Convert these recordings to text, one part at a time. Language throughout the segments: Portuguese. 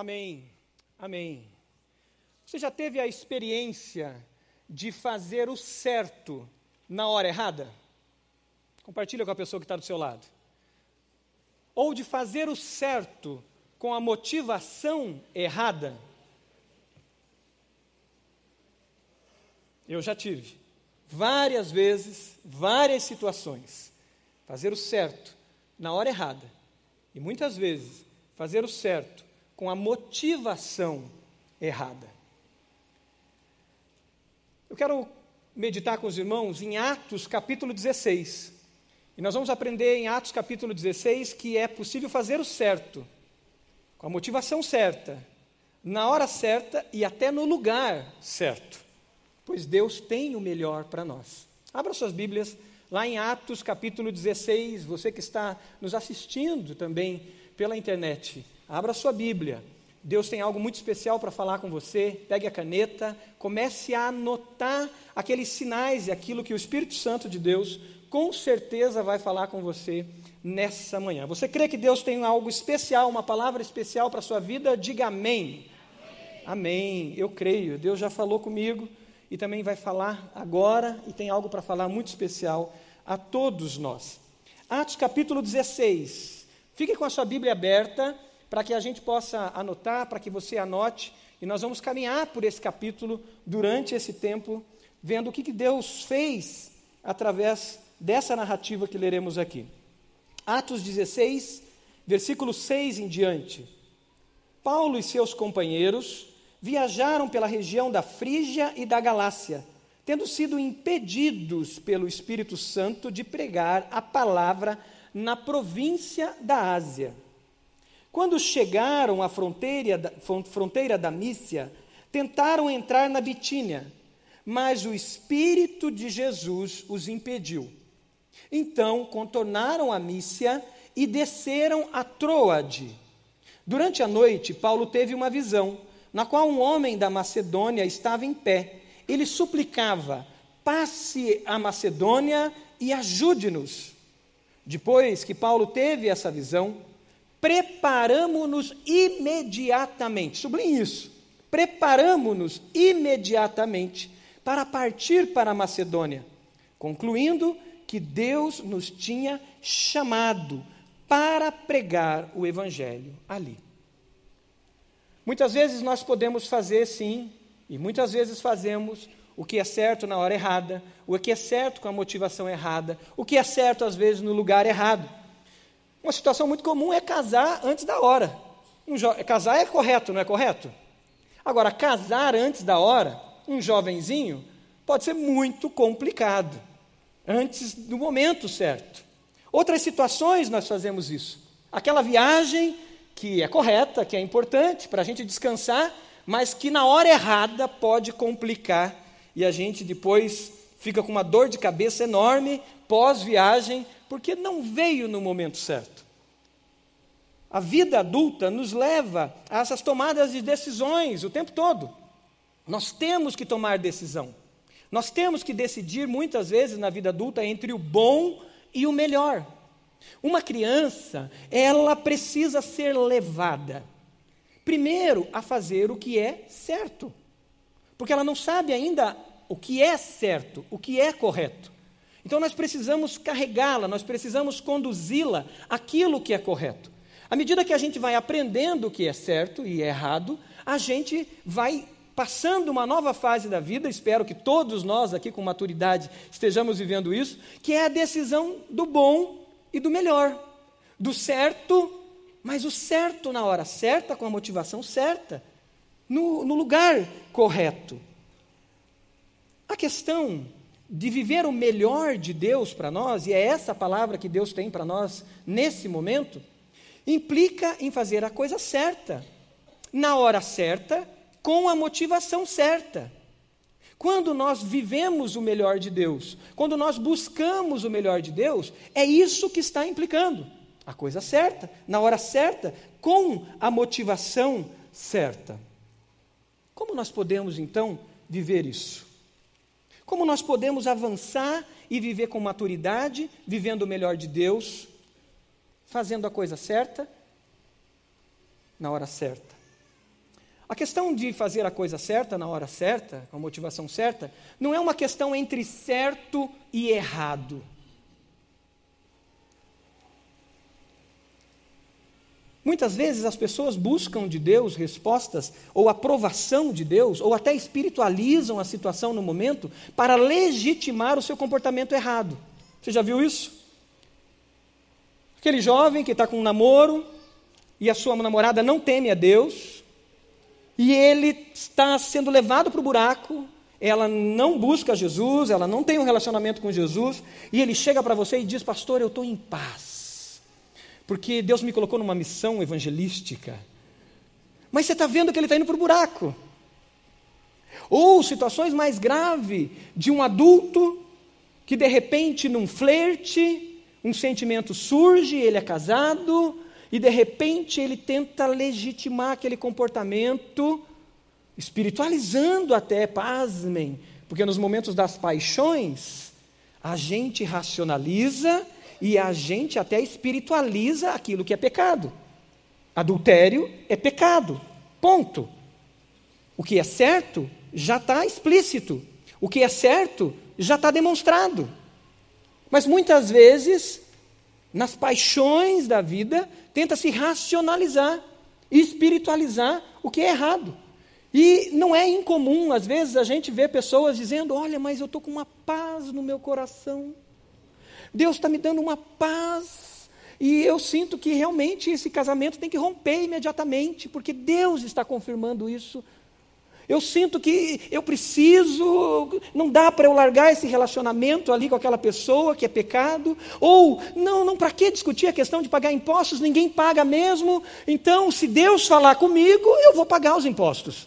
Amém. Amém. Você já teve a experiência de fazer o certo na hora errada? Compartilha com a pessoa que está do seu lado. Ou de fazer o certo com a motivação errada? Eu já tive. Várias vezes, várias situações. Fazer o certo na hora errada. E muitas vezes, fazer o certo com a motivação errada. Eu quero meditar com os irmãos em Atos capítulo 16. E nós vamos aprender em Atos capítulo 16 que é possível fazer o certo, com a motivação certa, na hora certa e até no lugar certo, pois Deus tem o melhor para nós. Abra suas Bíblias lá em Atos capítulo 16, você que está nos assistindo também pela internet. Abra sua Bíblia. Deus tem algo muito especial para falar com você. Pegue a caneta, comece a anotar aqueles sinais e aquilo que o Espírito Santo de Deus com certeza vai falar com você nessa manhã. Você crê que Deus tem algo especial, uma palavra especial para a sua vida? Diga amém. amém. Amém. Eu creio. Deus já falou comigo e também vai falar agora e tem algo para falar muito especial a todos nós. Atos capítulo 16. Fique com a sua Bíblia aberta para que a gente possa anotar, para que você anote, e nós vamos caminhar por esse capítulo durante esse tempo, vendo o que, que Deus fez através dessa narrativa que leremos aqui. Atos 16, versículo 6 em diante. Paulo e seus companheiros viajaram pela região da Frígia e da Galácia, tendo sido impedidos pelo Espírito Santo de pregar a palavra na província da Ásia. Quando chegaram à fronteira, fronteira da Mícia, tentaram entrar na Bitínia, mas o Espírito de Jesus os impediu. Então contornaram a Mícia e desceram a Troade. Durante a noite, Paulo teve uma visão, na qual um homem da Macedônia estava em pé. Ele suplicava: passe a Macedônia e ajude-nos. Depois que Paulo teve essa visão, preparamos-nos imediatamente. Sublinhe isso. Preparamos-nos imediatamente para partir para a Macedônia, concluindo que Deus nos tinha chamado para pregar o Evangelho ali. Muitas vezes nós podemos fazer sim, e muitas vezes fazemos o que é certo na hora errada, o que é certo com a motivação errada, o que é certo às vezes no lugar errado. Uma situação muito comum é casar antes da hora. Um casar é correto, não é correto? Agora, casar antes da hora, um jovenzinho, pode ser muito complicado, antes do momento certo. Outras situações nós fazemos isso. Aquela viagem que é correta, que é importante para a gente descansar, mas que na hora errada pode complicar e a gente depois fica com uma dor de cabeça enorme pós-viagem, porque não veio no momento certo. A vida adulta nos leva a essas tomadas de decisões o tempo todo. Nós temos que tomar decisão. Nós temos que decidir muitas vezes na vida adulta entre o bom e o melhor. Uma criança, ela precisa ser levada primeiro a fazer o que é certo. Porque ela não sabe ainda o que é certo, o que é correto. Então nós precisamos carregá-la, nós precisamos conduzi-la aquilo que é correto. À medida que a gente vai aprendendo o que é certo e errado, a gente vai passando uma nova fase da vida, espero que todos nós aqui com maturidade estejamos vivendo isso, que é a decisão do bom e do melhor, do certo, mas o certo na hora certa, com a motivação certa, no, no lugar correto. A questão de viver o melhor de Deus para nós, e é essa palavra que Deus tem para nós nesse momento, implica em fazer a coisa certa, na hora certa, com a motivação certa. Quando nós vivemos o melhor de Deus, quando nós buscamos o melhor de Deus, é isso que está implicando. A coisa certa, na hora certa, com a motivação certa. Como nós podemos então viver isso? Como nós podemos avançar e viver com maturidade, vivendo o melhor de Deus, fazendo a coisa certa na hora certa? A questão de fazer a coisa certa na hora certa, com a motivação certa, não é uma questão entre certo e errado. Muitas vezes as pessoas buscam de Deus respostas ou aprovação de Deus, ou até espiritualizam a situação no momento para legitimar o seu comportamento errado. Você já viu isso? Aquele jovem que está com um namoro e a sua namorada não teme a Deus, e ele está sendo levado para o buraco, ela não busca Jesus, ela não tem um relacionamento com Jesus, e ele chega para você e diz: Pastor, eu estou em paz porque Deus me colocou numa missão evangelística. Mas você está vendo que ele está indo para o buraco. Ou situações mais graves de um adulto que de repente num flerte, um sentimento surge, ele é casado, e de repente ele tenta legitimar aquele comportamento, espiritualizando até, pasmem, porque nos momentos das paixões, a gente racionaliza e a gente até espiritualiza aquilo que é pecado. Adultério é pecado. Ponto. O que é certo já está explícito. O que é certo já está demonstrado. Mas muitas vezes, nas paixões da vida, tenta se racionalizar e espiritualizar o que é errado. E não é incomum, às vezes, a gente vê pessoas dizendo: Olha, mas eu estou com uma paz no meu coração. Deus está me dando uma paz. E eu sinto que realmente esse casamento tem que romper imediatamente, porque Deus está confirmando isso. Eu sinto que eu preciso, não dá para eu largar esse relacionamento ali com aquela pessoa que é pecado. Ou, não, não, para que discutir a questão de pagar impostos? Ninguém paga mesmo. Então, se Deus falar comigo, eu vou pagar os impostos.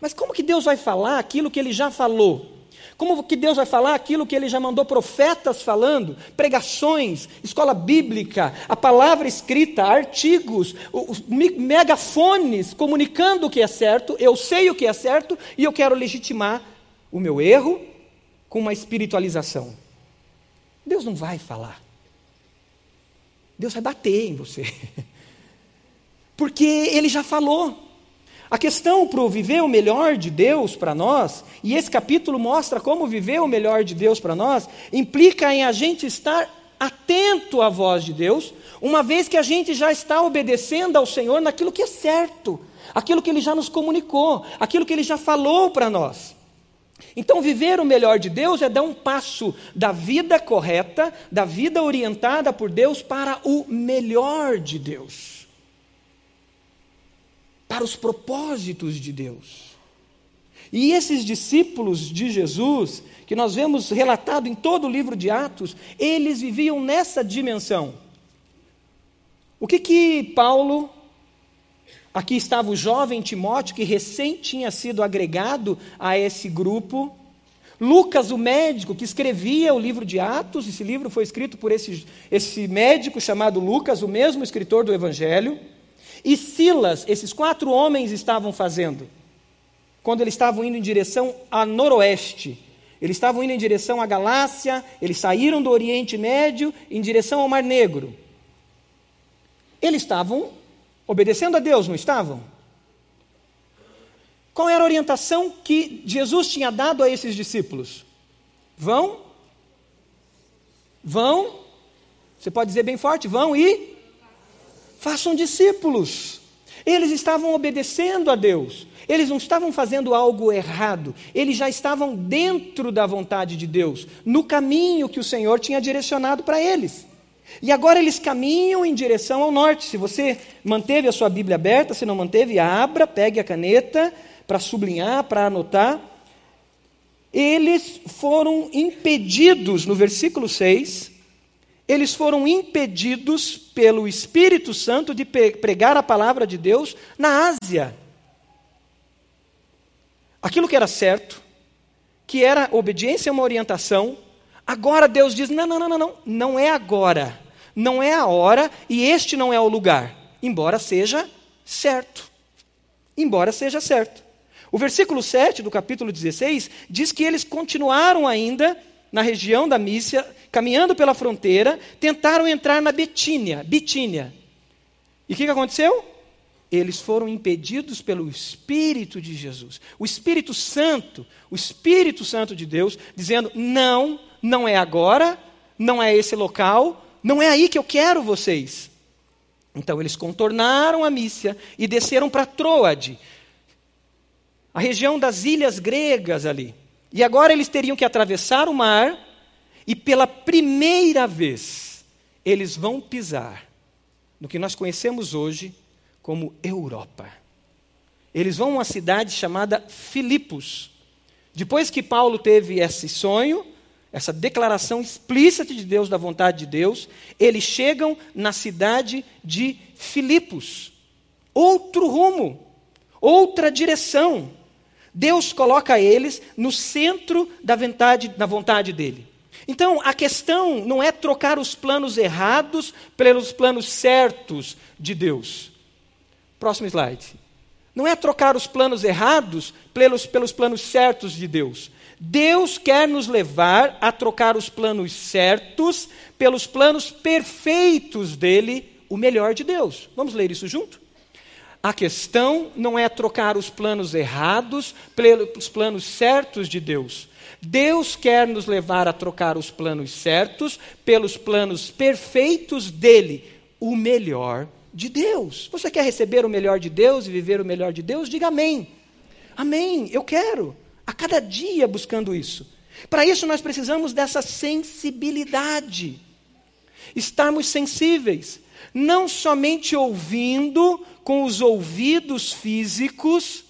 Mas como que Deus vai falar aquilo que ele já falou? Como que Deus vai falar aquilo que ele já mandou profetas falando, pregações, escola bíblica, a palavra escrita, artigos, os megafones comunicando o que é certo, eu sei o que é certo e eu quero legitimar o meu erro com uma espiritualização. Deus não vai falar. Deus vai bater em você. Porque ele já falou. A questão para o viver o melhor de Deus para nós, e esse capítulo mostra como viver o melhor de Deus para nós, implica em a gente estar atento à voz de Deus, uma vez que a gente já está obedecendo ao Senhor naquilo que é certo, aquilo que Ele já nos comunicou, aquilo que Ele já falou para nós. Então, viver o melhor de Deus é dar um passo da vida correta, da vida orientada por Deus, para o melhor de Deus para os propósitos de Deus. E esses discípulos de Jesus, que nós vemos relatado em todo o livro de Atos, eles viviam nessa dimensão. O que que Paulo, aqui estava o jovem Timóteo, que recém tinha sido agregado a esse grupo, Lucas, o médico que escrevia o livro de Atos, esse livro foi escrito por esse, esse médico chamado Lucas, o mesmo escritor do Evangelho e Silas, esses quatro homens estavam fazendo? Quando eles estavam indo em direção a noroeste. Eles estavam indo em direção à Galácia, eles saíram do Oriente Médio em direção ao Mar Negro. Eles estavam obedecendo a Deus, não estavam? Qual era a orientação que Jesus tinha dado a esses discípulos? Vão, vão, você pode dizer bem forte, vão e façam discípulos. Eles estavam obedecendo a Deus, eles não estavam fazendo algo errado, eles já estavam dentro da vontade de Deus, no caminho que o Senhor tinha direcionado para eles. E agora eles caminham em direção ao norte. Se você manteve a sua Bíblia aberta, se não manteve, abra, pegue a caneta para sublinhar, para anotar. Eles foram impedidos, no versículo 6, eles foram impedidos pelo Espírito Santo de pregar a palavra de Deus na Ásia. Aquilo que era certo, que era obediência a uma orientação, agora Deus diz: não, não, não, não, não, não é agora, não é a hora e este não é o lugar, embora seja certo. Embora seja certo. O versículo 7 do capítulo 16 diz que eles continuaram ainda na região da Mícia, caminhando pela fronteira, tentaram entrar na Betínia, Bitínia. E o que, que aconteceu? eles foram impedidos pelo Espírito de Jesus. O Espírito Santo, o Espírito Santo de Deus, dizendo: não, não é agora, não é esse local, não é aí que eu quero vocês. Então eles contornaram a Mícia e desceram para Troade, a região das ilhas gregas ali. E agora eles teriam que atravessar o mar e pela primeira vez eles vão pisar no que nós conhecemos hoje como Europa. Eles vão a uma cidade chamada Filipos. Depois que Paulo teve esse sonho, essa declaração explícita de Deus, da vontade de Deus, eles chegam na cidade de Filipos. Outro rumo, outra direção. Deus coloca eles no centro da vontade, da vontade dele. Então, a questão não é trocar os planos errados pelos planos certos de Deus. Próximo slide. Não é trocar os planos errados pelos, pelos planos certos de Deus. Deus quer nos levar a trocar os planos certos pelos planos perfeitos dele, o melhor de Deus. Vamos ler isso junto? A questão não é trocar os planos errados pelos planos certos de Deus. Deus quer nos levar a trocar os planos certos pelos planos perfeitos dele, o melhor de Deus. Você quer receber o melhor de Deus e viver o melhor de Deus? Diga amém. Amém, eu quero. A cada dia buscando isso. Para isso nós precisamos dessa sensibilidade. Estarmos sensíveis, não somente ouvindo com os ouvidos físicos,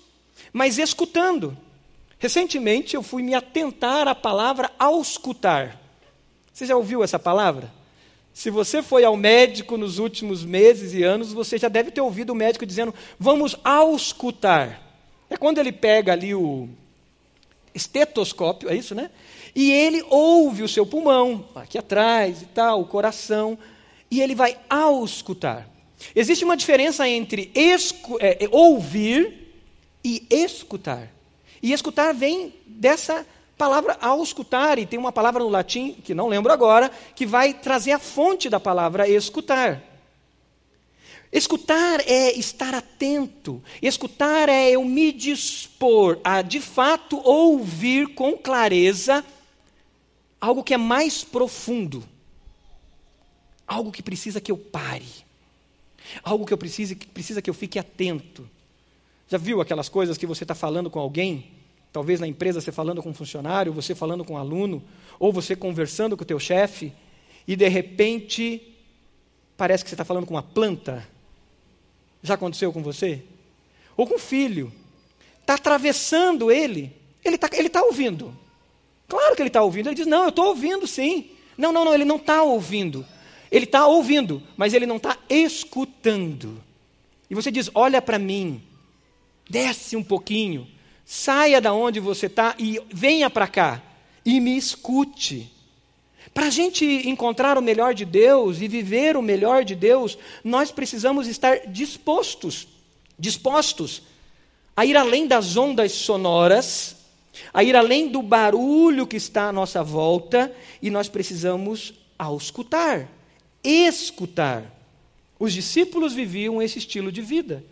mas escutando. Recentemente eu fui me atentar à palavra auscultar. Você já ouviu essa palavra? Se você foi ao médico nos últimos meses e anos, você já deve ter ouvido o médico dizendo: vamos auscultar. É quando ele pega ali o estetoscópio, é isso, né? E ele ouve o seu pulmão, aqui atrás e tal, o coração, e ele vai auscultar. Existe uma diferença entre é, é, ouvir e escutar. E escutar vem dessa palavra ao escutar, e tem uma palavra no latim, que não lembro agora, que vai trazer a fonte da palavra escutar. Escutar é estar atento, escutar é eu me dispor a de fato ouvir com clareza algo que é mais profundo, algo que precisa que eu pare, algo que eu precise, que precisa que eu fique atento. Já viu aquelas coisas que você está falando com alguém Talvez na empresa você falando com um funcionário, você falando com um aluno, ou você conversando com o teu chefe, e de repente parece que você está falando com uma planta. Já aconteceu com você? Ou com um filho. Está atravessando ele, ele está ele tá ouvindo. Claro que ele está ouvindo. Ele diz: Não, eu estou ouvindo sim. Não, não, não, ele não está ouvindo. Ele está ouvindo, mas ele não está escutando. E você diz: Olha para mim, desce um pouquinho. Saia da onde você está e venha para cá e me escute. Para a gente encontrar o melhor de Deus e viver o melhor de Deus, nós precisamos estar dispostos, dispostos a ir além das ondas sonoras, a ir além do barulho que está à nossa volta, e nós precisamos auscultar, escutar. Os discípulos viviam esse estilo de vida.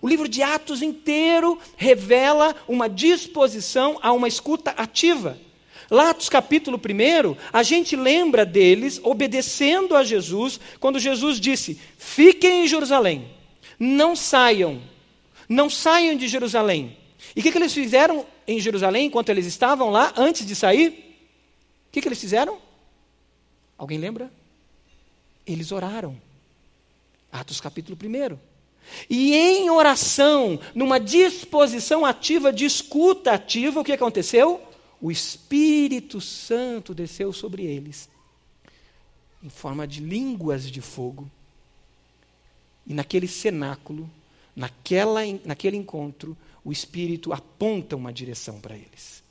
O livro de Atos inteiro revela uma disposição a uma escuta ativa. Lá, Atos capítulo 1, a gente lembra deles obedecendo a Jesus, quando Jesus disse: Fiquem em Jerusalém, não saiam, não saiam de Jerusalém. E o que, que, eles fizeram em Jerusalém enquanto eles estavam lá, antes de sair? O que, que eles fizeram? Alguém lembra? Eles oraram. Atos capítulo 1. E em oração, numa disposição ativa, de escuta ativa, o que aconteceu? O Espírito Santo desceu sobre eles, em forma de línguas de fogo. E naquele cenáculo, naquela, naquele encontro, o Espírito aponta uma direção para eles.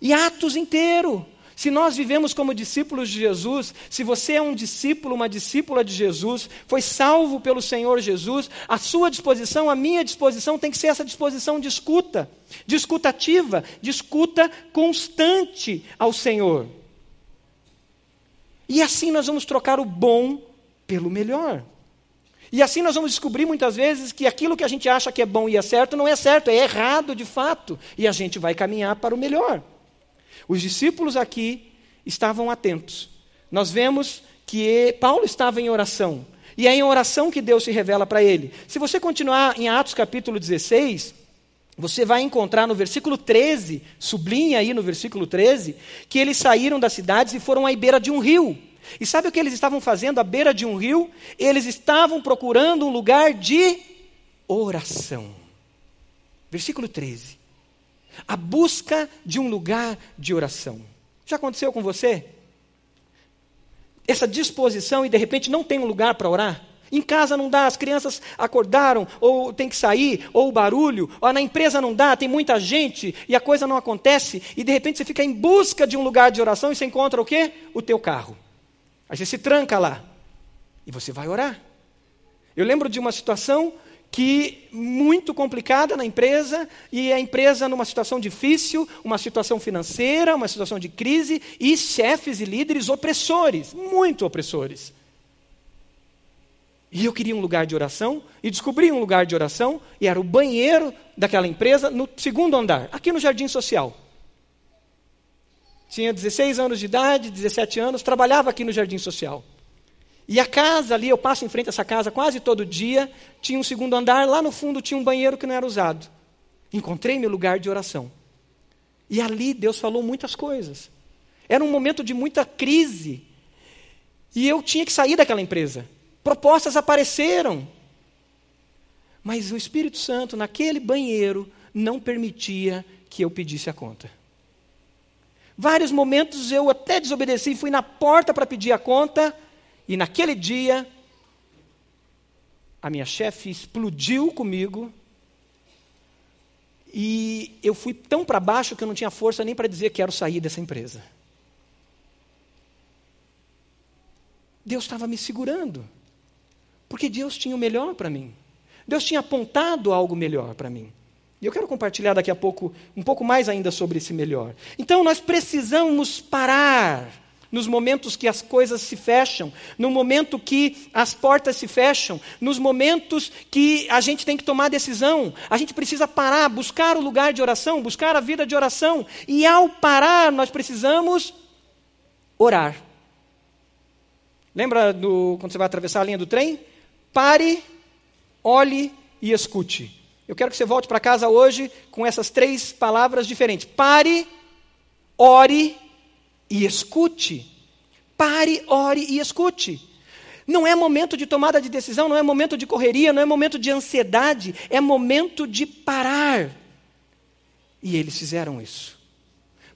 E Atos inteiro, se nós vivemos como discípulos de Jesus, se você é um discípulo, uma discípula de Jesus, foi salvo pelo Senhor Jesus, a sua disposição, a minha disposição tem que ser essa disposição de escuta, de escutativa, de escuta constante ao Senhor. E assim nós vamos trocar o bom pelo melhor. E assim nós vamos descobrir muitas vezes que aquilo que a gente acha que é bom e é certo não é certo, é errado de fato. E a gente vai caminhar para o melhor. Os discípulos aqui estavam atentos. Nós vemos que Paulo estava em oração. E é em oração que Deus se revela para ele. Se você continuar em Atos capítulo 16, você vai encontrar no versículo 13, sublinha aí no versículo 13, que eles saíram das cidades e foram à beira de um rio. E sabe o que eles estavam fazendo à beira de um rio? Eles estavam procurando um lugar de oração. Versículo 13. A busca de um lugar de oração. Já aconteceu com você? Essa disposição e de repente não tem um lugar para orar? Em casa não dá, as crianças acordaram, ou tem que sair, ou o barulho, ou na empresa não dá, tem muita gente e a coisa não acontece, e de repente você fica em busca de um lugar de oração e você encontra o quê? O teu carro. Aí você se tranca lá e você vai orar. Eu lembro de uma situação que muito complicada na empresa e a empresa numa situação difícil, uma situação financeira, uma situação de crise e chefes e líderes opressores, muito opressores. E eu queria um lugar de oração e descobri um lugar de oração e era o banheiro daquela empresa no segundo andar, aqui no Jardim Social. Tinha 16 anos de idade, 17 anos, trabalhava aqui no Jardim Social. E a casa ali, eu passo em frente a essa casa quase todo dia, tinha um segundo andar, lá no fundo tinha um banheiro que não era usado. Encontrei meu lugar de oração. E ali Deus falou muitas coisas. Era um momento de muita crise. E eu tinha que sair daquela empresa. Propostas apareceram. Mas o Espírito Santo, naquele banheiro, não permitia que eu pedisse a conta. Vários momentos eu até desobedeci, fui na porta para pedir a conta, e naquele dia, a minha chefe explodiu comigo. E eu fui tão para baixo que eu não tinha força nem para dizer que quero sair dessa empresa. Deus estava me segurando. Porque Deus tinha o melhor para mim. Deus tinha apontado algo melhor para mim. E eu quero compartilhar daqui a pouco, um pouco mais ainda sobre esse melhor. Então nós precisamos parar nos momentos que as coisas se fecham, no momento que as portas se fecham, nos momentos que a gente tem que tomar decisão, a gente precisa parar, buscar o lugar de oração, buscar a vida de oração, e ao parar, nós precisamos orar. Lembra do, quando você vai atravessar a linha do trem? Pare, olhe e escute. Eu quero que você volte para casa hoje com essas três palavras diferentes. Pare, ore e escute. Pare, ore e escute. Não é momento de tomada de decisão, não é momento de correria, não é momento de ansiedade, é momento de parar. E eles fizeram isso.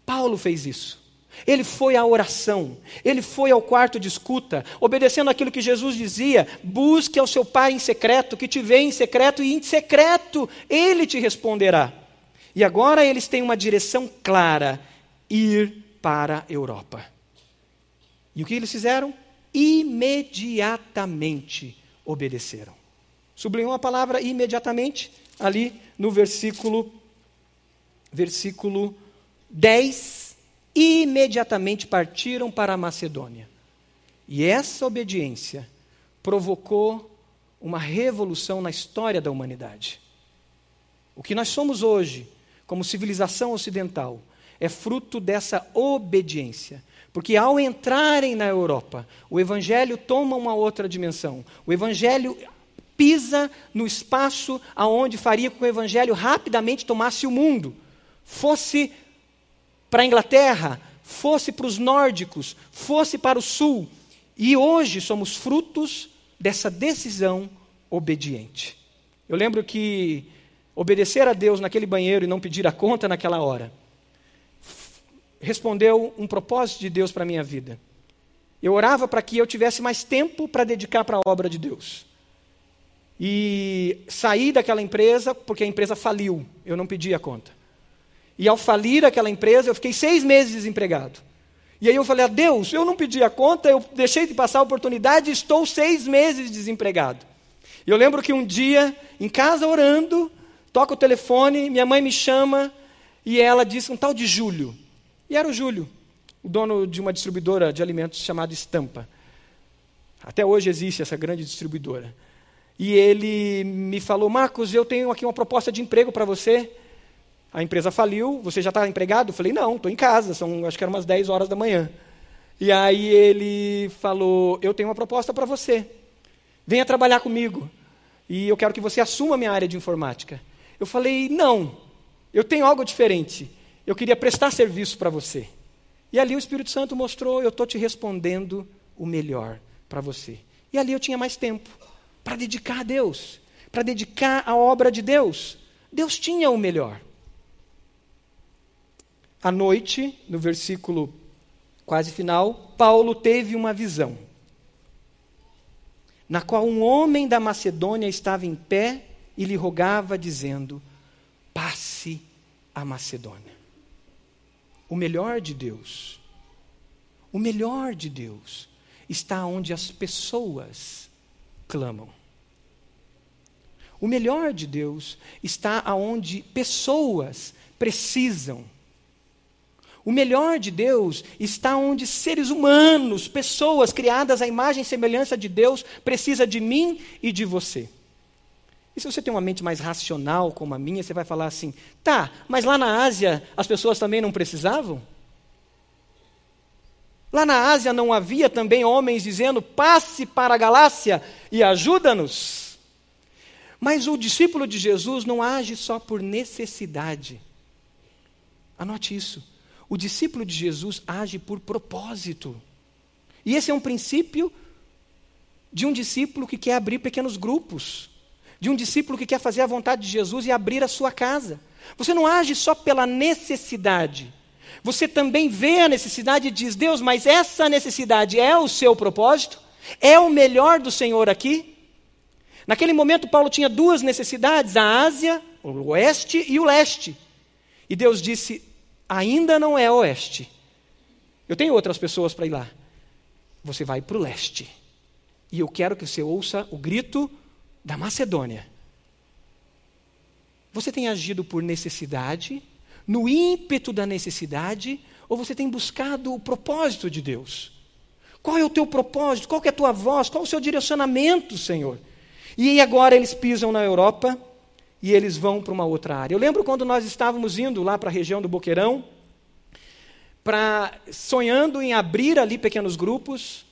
Paulo fez isso. Ele foi à oração, ele foi ao quarto de escuta, obedecendo aquilo que Jesus dizia: busque ao seu Pai em secreto, que te vê em secreto, e em secreto ele te responderá. E agora eles têm uma direção clara: ir para a Europa. E o que eles fizeram? Imediatamente obedeceram. Sublinhou a palavra imediatamente ali no versículo versículo 10. Imediatamente partiram para a Macedônia. E essa obediência provocou uma revolução na história da humanidade. O que nós somos hoje, como civilização ocidental, é fruto dessa obediência. Porque ao entrarem na Europa, o Evangelho toma uma outra dimensão. O Evangelho pisa no espaço aonde faria com que o Evangelho rapidamente tomasse o mundo. Fosse para a Inglaterra, fosse para os nórdicos, fosse para o sul. E hoje somos frutos dessa decisão obediente. Eu lembro que obedecer a Deus naquele banheiro e não pedir a conta naquela hora respondeu um propósito de Deus para a minha vida. Eu orava para que eu tivesse mais tempo para dedicar para a obra de Deus. E saí daquela empresa porque a empresa faliu, eu não pedi a conta. E ao falir aquela empresa, eu fiquei seis meses desempregado. E aí eu falei, a Deus, eu não pedi a conta, eu deixei de passar a oportunidade estou seis meses desempregado. E eu lembro que um dia, em casa orando, toca o telefone, minha mãe me chama e ela disse um tal de Júlio. E era o Júlio, o dono de uma distribuidora de alimentos chamada Estampa. Até hoje existe essa grande distribuidora. e ele me falou: Marcos, eu tenho aqui uma proposta de emprego para você. A empresa faliu, você já está empregado? Eu falei: Não, estou em casa, são acho que eram umas 10 horas da manhã. E aí ele falou: Eu tenho uma proposta para você. Venha trabalhar comigo. E eu quero que você assuma a minha área de informática. Eu falei: Não, eu tenho algo diferente. Eu queria prestar serviço para você. E ali o Espírito Santo mostrou: Eu estou te respondendo o melhor para você. E ali eu tinha mais tempo para dedicar a Deus, para dedicar a obra de Deus. Deus tinha o melhor. À noite, no versículo quase final, Paulo teve uma visão, na qual um homem da Macedônia estava em pé e lhe rogava, dizendo: passe a Macedônia. O melhor de Deus, o melhor de Deus está onde as pessoas clamam. O melhor de Deus está aonde pessoas precisam o melhor de Deus está onde seres humanos, pessoas criadas à imagem e semelhança de Deus, precisa de mim e de você. E se você tem uma mente mais racional como a minha, você vai falar assim: tá, mas lá na Ásia as pessoas também não precisavam? Lá na Ásia não havia também homens dizendo: passe para a Galácia e ajuda-nos? Mas o discípulo de Jesus não age só por necessidade. Anote isso. O discípulo de Jesus age por propósito. E esse é um princípio de um discípulo que quer abrir pequenos grupos, de um discípulo que quer fazer a vontade de Jesus e abrir a sua casa. Você não age só pela necessidade. Você também vê a necessidade e diz: Deus, mas essa necessidade é o seu propósito? É o melhor do Senhor aqui? Naquele momento, Paulo tinha duas necessidades: a Ásia, o oeste e o leste. E Deus disse: ainda não é oeste. Eu tenho outras pessoas para ir lá. Você vai para o leste. E eu quero que você ouça o grito da Macedônia. Você tem agido por necessidade, no ímpeto da necessidade, ou você tem buscado o propósito de Deus? Qual é o teu propósito? Qual é a tua voz? Qual é o seu direcionamento, Senhor? E agora eles pisam na Europa, e eles vão para uma outra área. Eu lembro quando nós estávamos indo lá para a região do Boqueirão, pra, sonhando em abrir ali pequenos grupos.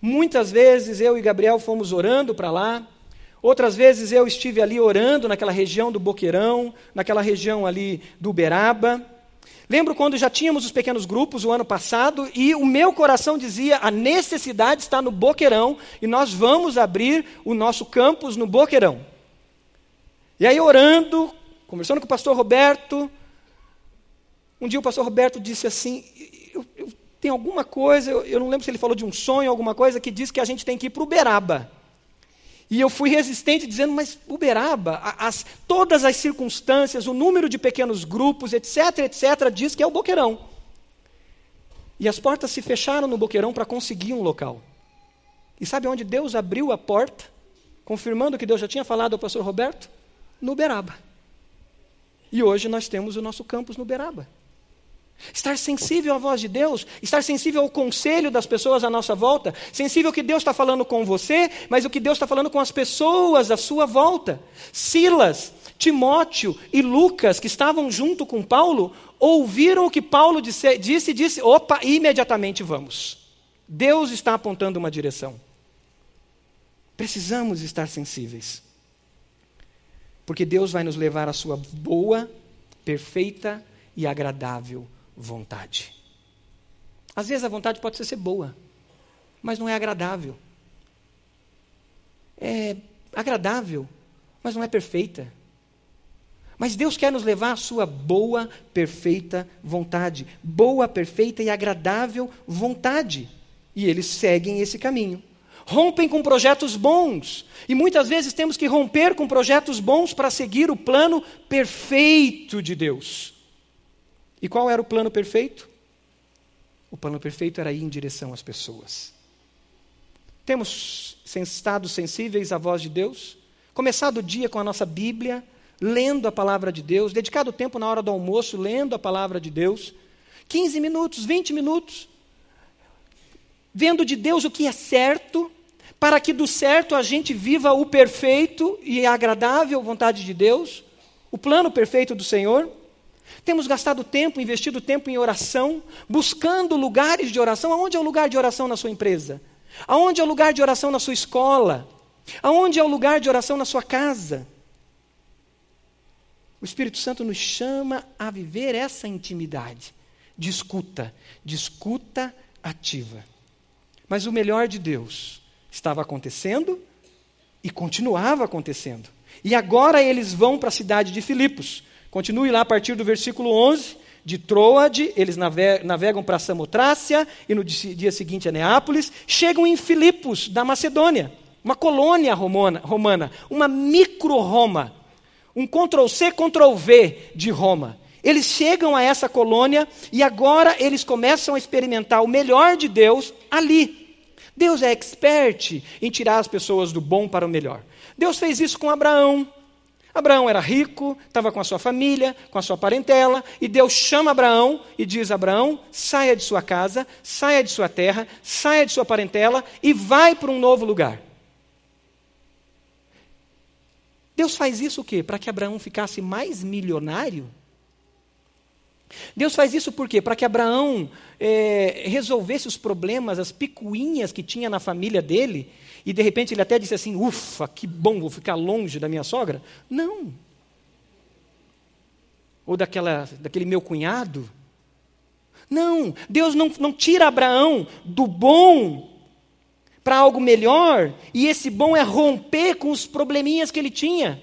Muitas vezes eu e Gabriel fomos orando para lá. Outras vezes eu estive ali orando naquela região do Boqueirão, naquela região ali do Uberaba. Lembro quando já tínhamos os pequenos grupos o ano passado e o meu coração dizia: a necessidade está no Boqueirão e nós vamos abrir o nosso campus no Boqueirão. E aí, orando, conversando com o pastor Roberto, um dia o pastor Roberto disse assim: eu, eu, tem alguma coisa, eu, eu, não lembro se ele falou de um sonho, alguma coisa, que diz que a gente tem que ir para Uberaba. E eu fui resistente, dizendo, mas Uberaba, as, todas as circunstâncias, o número de pequenos grupos, etc., etc., diz que é o boqueirão. E as portas se fecharam no boqueirão para conseguir um local. E sabe onde Deus abriu a porta, confirmando que Deus já tinha falado ao pastor Roberto? no Uberaba. E hoje nós temos o nosso campus no Uberaba. Estar sensível à voz de Deus, estar sensível ao conselho das pessoas à nossa volta, sensível ao que Deus está falando com você, mas o que Deus está falando com as pessoas à sua volta. Silas, Timóteo e Lucas, que estavam junto com Paulo, ouviram o que Paulo disse, disse e disse: opa, imediatamente vamos. Deus está apontando uma direção. Precisamos estar sensíveis. Porque Deus vai nos levar à sua boa, perfeita e agradável vontade. Às vezes a vontade pode ser boa, mas não é agradável. É agradável, mas não é perfeita. Mas Deus quer nos levar à sua boa, perfeita vontade. Boa, perfeita e agradável vontade. E eles seguem esse caminho rompem com projetos bons. E muitas vezes temos que romper com projetos bons para seguir o plano perfeito de Deus. E qual era o plano perfeito? O plano perfeito era ir em direção às pessoas. Temos estado sensíveis à voz de Deus? Começado o dia com a nossa Bíblia, lendo a palavra de Deus, dedicado o tempo na hora do almoço, lendo a palavra de Deus. 15 minutos, 20 minutos, vendo de Deus o que é certo, para que do certo a gente viva o perfeito e agradável vontade de Deus, o plano perfeito do Senhor. Temos gastado tempo, investido tempo em oração, buscando lugares de oração. Aonde é o lugar de oração na sua empresa? Aonde é o lugar de oração na sua escola? Aonde é o lugar de oração na sua casa? O Espírito Santo nos chama a viver essa intimidade de escuta, de escuta ativa. Mas o melhor de Deus estava acontecendo e continuava acontecendo. E agora eles vão para a cidade de Filipos. Continue lá a partir do versículo 11. De Troade, eles navegam para Samotrácia e no dia seguinte a Neápolis. Chegam em Filipos, da Macedônia, uma colônia romana, romana uma micro-Roma. Um Ctrl-C, Ctrl-V de Roma. Eles chegam a essa colônia e agora eles começam a experimentar o melhor de Deus ali. Deus é expert em tirar as pessoas do bom para o melhor. Deus fez isso com Abraão. Abraão era rico, estava com a sua família, com a sua parentela, e Deus chama Abraão e diz: Abraão, saia de sua casa, saia de sua terra, saia de sua parentela e vai para um novo lugar. Deus faz isso o quê? Para que Abraão ficasse mais milionário? Deus faz isso por quê? Para que Abraão é, resolvesse os problemas, as picuinhas que tinha na família dele, e de repente ele até disse assim: ufa, que bom, vou ficar longe da minha sogra. Não. Ou daquela, daquele meu cunhado. Não, Deus não, não tira Abraão do bom para algo melhor, e esse bom é romper com os probleminhas que ele tinha.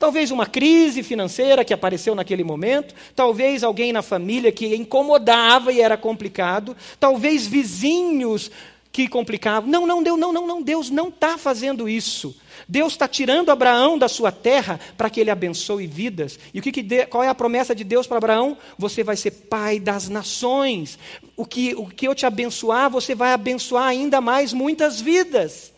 Talvez uma crise financeira que apareceu naquele momento, talvez alguém na família que incomodava e era complicado, talvez vizinhos que complicavam. Não, não, Deus, não, não, não, Deus não está fazendo isso. Deus está tirando Abraão da sua terra para que ele abençoe vidas. E o que, que de, qual é a promessa de Deus para Abraão? Você vai ser pai das nações. O que, o que eu te abençoar, você vai abençoar ainda mais muitas vidas.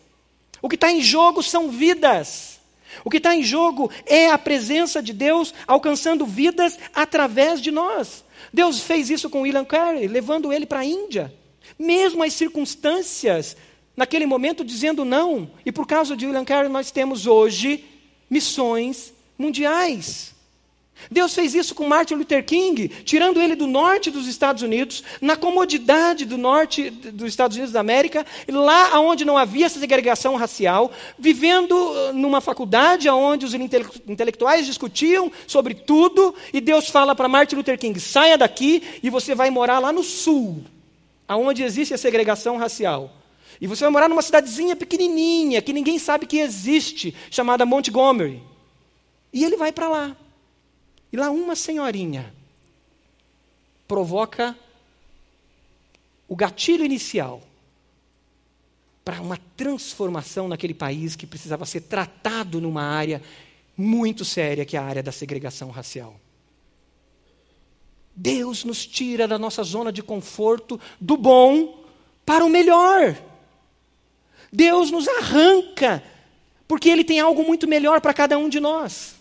O que está em jogo são vidas. O que está em jogo é a presença de Deus alcançando vidas através de nós. Deus fez isso com William Carey, levando ele para a Índia. Mesmo as circunstâncias, naquele momento, dizendo não. E por causa de William Carey, nós temos hoje missões mundiais. Deus fez isso com Martin Luther King, tirando ele do norte dos Estados Unidos, na comodidade do norte dos Estados Unidos da América, lá onde não havia segregação racial, vivendo uh, numa faculdade onde os intelectuais discutiam sobre tudo, e Deus fala para Martin Luther King: saia daqui e você vai morar lá no sul, aonde existe a segregação racial. E você vai morar numa cidadezinha pequenininha, que ninguém sabe que existe, chamada Montgomery. E ele vai para lá. E lá uma senhorinha provoca o gatilho inicial para uma transformação naquele país que precisava ser tratado numa área muito séria, que é a área da segregação racial. Deus nos tira da nossa zona de conforto, do bom para o melhor. Deus nos arranca, porque Ele tem algo muito melhor para cada um de nós.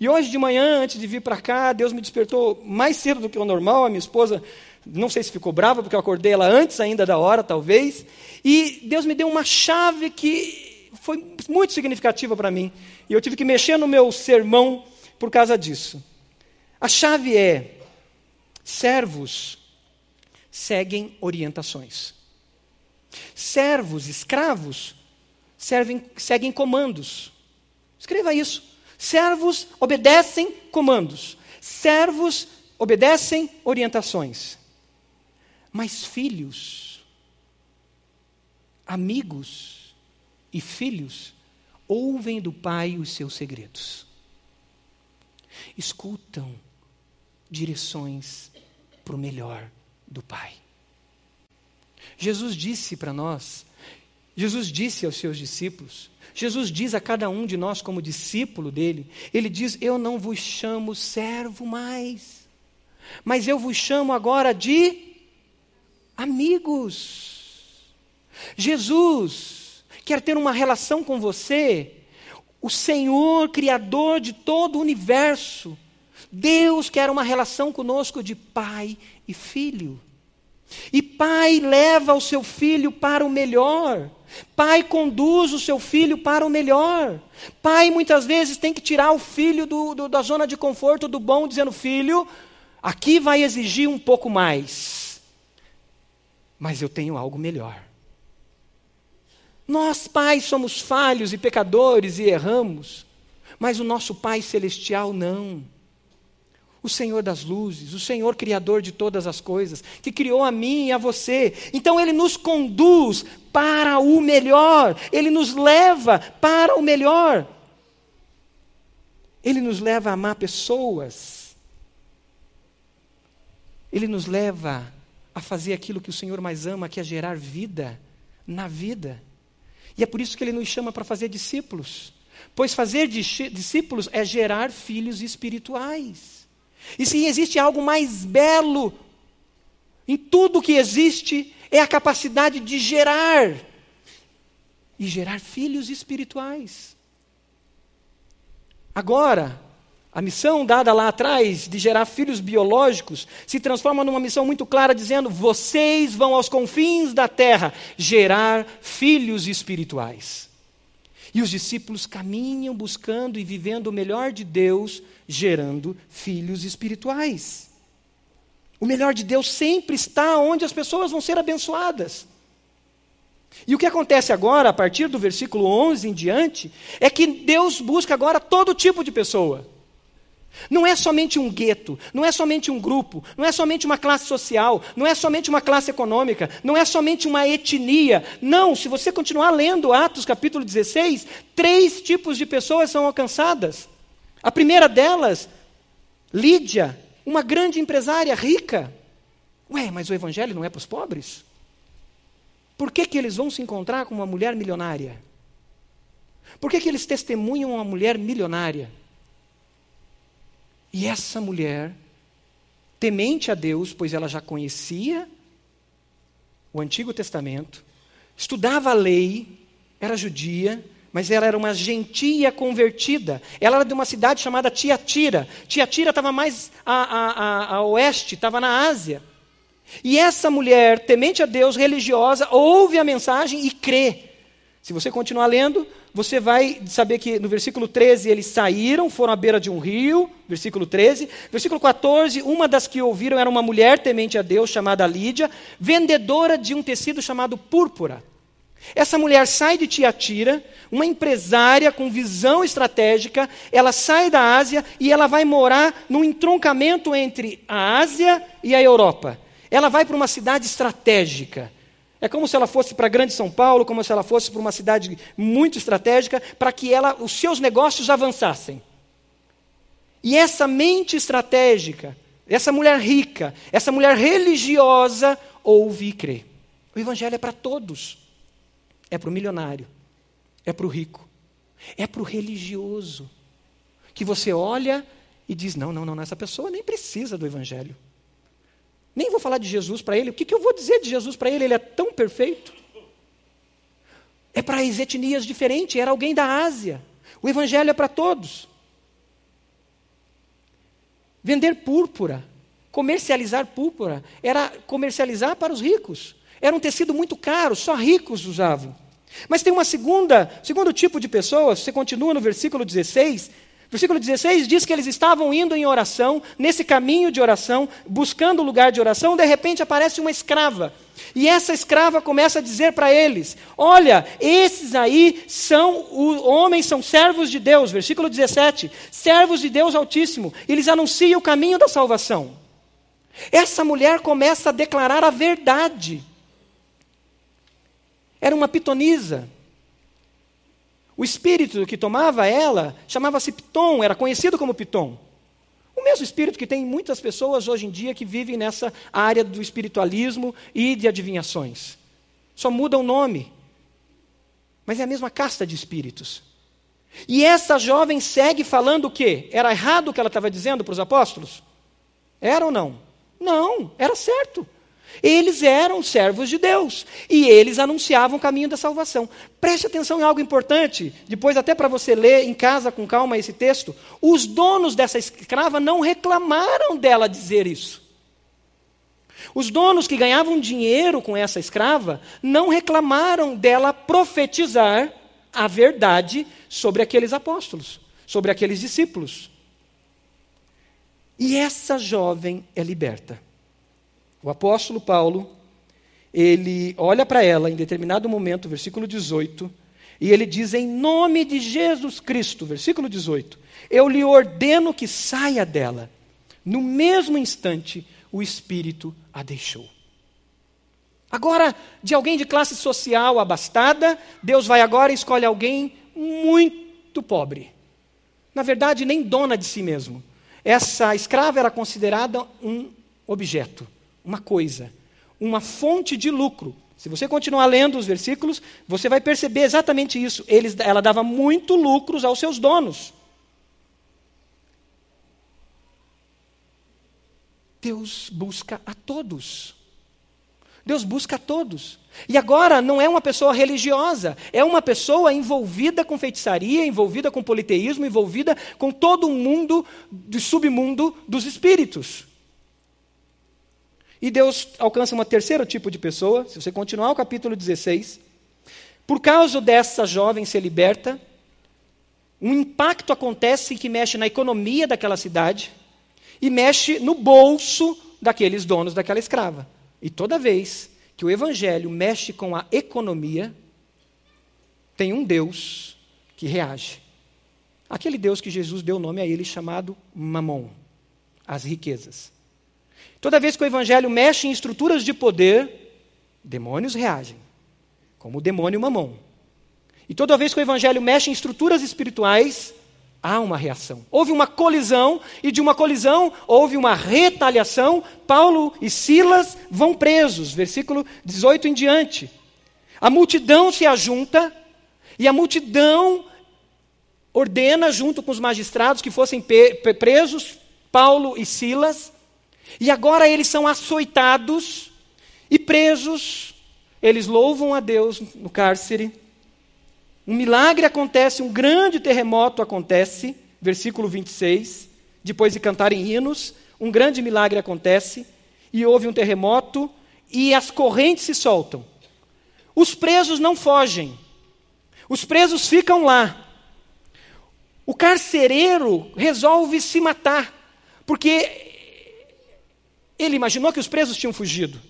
E hoje de manhã, antes de vir para cá, Deus me despertou mais cedo do que o normal. A minha esposa, não sei se ficou brava, porque eu acordei ela antes ainda da hora, talvez. E Deus me deu uma chave que foi muito significativa para mim. E eu tive que mexer no meu sermão por causa disso. A chave é: servos seguem orientações. Servos, escravos, servem, seguem comandos. Escreva isso. Servos obedecem comandos. Servos obedecem orientações. Mas filhos, amigos e filhos ouvem do pai os seus segredos. Escutam direções para o melhor do pai. Jesus disse para nós, Jesus disse aos seus discípulos, Jesus diz a cada um de nós, como discípulo dele, ele diz: Eu não vos chamo servo mais, mas eu vos chamo agora de amigos. Jesus quer ter uma relação com você, o Senhor, Criador de todo o universo. Deus quer uma relação conosco de pai e filho. E pai leva o seu filho para o melhor. Pai conduz o seu filho para o melhor. Pai muitas vezes tem que tirar o filho do, do, da zona de conforto do bom, dizendo: Filho, aqui vai exigir um pouco mais, mas eu tenho algo melhor. Nós, pais, somos falhos e pecadores e erramos, mas o nosso Pai Celestial não o Senhor das luzes, o Senhor criador de todas as coisas, que criou a mim e a você. Então ele nos conduz para o melhor, ele nos leva para o melhor. Ele nos leva a amar pessoas. Ele nos leva a fazer aquilo que o Senhor mais ama, que é gerar vida na vida. E é por isso que ele nos chama para fazer discípulos. Pois fazer discípulos é gerar filhos espirituais. E se existe algo mais belo em tudo que existe, é a capacidade de gerar e gerar filhos espirituais. Agora, a missão dada lá atrás de gerar filhos biológicos se transforma numa missão muito clara, dizendo: vocês vão aos confins da terra gerar filhos espirituais. E os discípulos caminham buscando e vivendo o melhor de Deus, gerando filhos espirituais. O melhor de Deus sempre está onde as pessoas vão ser abençoadas. E o que acontece agora, a partir do versículo 11 em diante, é que Deus busca agora todo tipo de pessoa. Não é somente um gueto, não é somente um grupo, não é somente uma classe social, não é somente uma classe econômica, não é somente uma etnia. Não, se você continuar lendo Atos capítulo 16, três tipos de pessoas são alcançadas. A primeira delas, Lídia, uma grande empresária rica. Ué, mas o evangelho não é para os pobres? Por que, que eles vão se encontrar com uma mulher milionária? Por que, que eles testemunham uma mulher milionária? E essa mulher, temente a Deus, pois ela já conhecia o Antigo Testamento, estudava a lei, era judia, mas ela era uma gentia convertida. Ela era de uma cidade chamada Tiatira. Tiatira estava mais a, a, a, a oeste, estava na Ásia. E essa mulher, temente a Deus, religiosa, ouve a mensagem e crê. Se você continuar lendo, você vai saber que no versículo 13 eles saíram, foram à beira de um rio, versículo 13. Versículo 14, uma das que ouviram era uma mulher temente a Deus, chamada Lídia, vendedora de um tecido chamado púrpura. Essa mulher sai de Tiatira, uma empresária com visão estratégica, ela sai da Ásia e ela vai morar no entroncamento entre a Ásia e a Europa. Ela vai para uma cidade estratégica. É como se ela fosse para Grande São Paulo, como se ela fosse para uma cidade muito estratégica, para que ela, os seus negócios avançassem. E essa mente estratégica, essa mulher rica, essa mulher religiosa, ouve e crê. O Evangelho é para todos. É para o milionário, é para o rico, é para o religioso. Que você olha e diz: não, não, não, essa pessoa nem precisa do Evangelho. Nem vou falar de Jesus para ele. O que, que eu vou dizer de Jesus para ele? Ele é tão perfeito. É para as etnias diferentes. Era alguém da Ásia. O evangelho é para todos. Vender púrpura, comercializar púrpura, era comercializar para os ricos. Era um tecido muito caro, só ricos usavam. Mas tem uma segunda, segundo tipo de pessoas, você continua no versículo 16, Versículo 16 diz que eles estavam indo em oração, nesse caminho de oração, buscando o lugar de oração, de repente aparece uma escrava. E essa escrava começa a dizer para eles: Olha, esses aí são os homens, são servos de Deus. Versículo 17: Servos de Deus Altíssimo, eles anunciam o caminho da salvação. Essa mulher começa a declarar a verdade. Era uma pitonisa, o espírito que tomava ela chamava-se Piton, era conhecido como Piton. O mesmo espírito que tem muitas pessoas hoje em dia que vivem nessa área do espiritualismo e de adivinhações. Só muda o nome. Mas é a mesma casta de espíritos. E essa jovem segue falando o quê? Era errado o que ela estava dizendo para os apóstolos? Era ou não? Não, era certo. Eles eram servos de Deus e eles anunciavam o caminho da salvação. Preste atenção em algo importante, depois, até para você ler em casa com calma esse texto. Os donos dessa escrava não reclamaram dela dizer isso. Os donos que ganhavam dinheiro com essa escrava não reclamaram dela profetizar a verdade sobre aqueles apóstolos, sobre aqueles discípulos. E essa jovem é liberta. O apóstolo Paulo, ele olha para ela em determinado momento, versículo 18, e ele diz: Em nome de Jesus Cristo, versículo 18, eu lhe ordeno que saia dela. No mesmo instante, o Espírito a deixou. Agora, de alguém de classe social abastada, Deus vai agora e escolhe alguém muito pobre. Na verdade, nem dona de si mesmo. Essa escrava era considerada um objeto, uma coisa, uma fonte de lucro. Se você continuar lendo os versículos, você vai perceber exatamente isso. Eles, ela dava muito lucros aos seus donos. Deus busca a todos. Deus busca a todos. E agora não é uma pessoa religiosa, é uma pessoa envolvida com feitiçaria, envolvida com politeísmo, envolvida com todo o mundo do submundo dos espíritos. E Deus alcança um terceiro tipo de pessoa, se você continuar o capítulo 16, por causa dessa jovem ser liberta, um impacto acontece que mexe na economia daquela cidade, e mexe no bolso daqueles donos daquela escrava. E toda vez que o evangelho mexe com a economia, tem um Deus que reage. Aquele Deus que Jesus deu nome a ele chamado Mamon, as riquezas. Toda vez que o evangelho mexe em estruturas de poder, demônios reagem, como o demônio Mamon. E toda vez que o evangelho mexe em estruturas espirituais, há uma reação. Houve uma colisão, e de uma colisão houve uma retaliação. Paulo e Silas vão presos, versículo 18 em diante. A multidão se ajunta, e a multidão ordena, junto com os magistrados, que fossem presos Paulo e Silas, e agora eles são açoitados e presos. Eles louvam a Deus no cárcere. Um milagre acontece, um grande terremoto acontece, versículo 26. Depois de cantarem hinos, um grande milagre acontece, e houve um terremoto, e as correntes se soltam. Os presos não fogem, os presos ficam lá. O carcereiro resolve se matar, porque ele imaginou que os presos tinham fugido.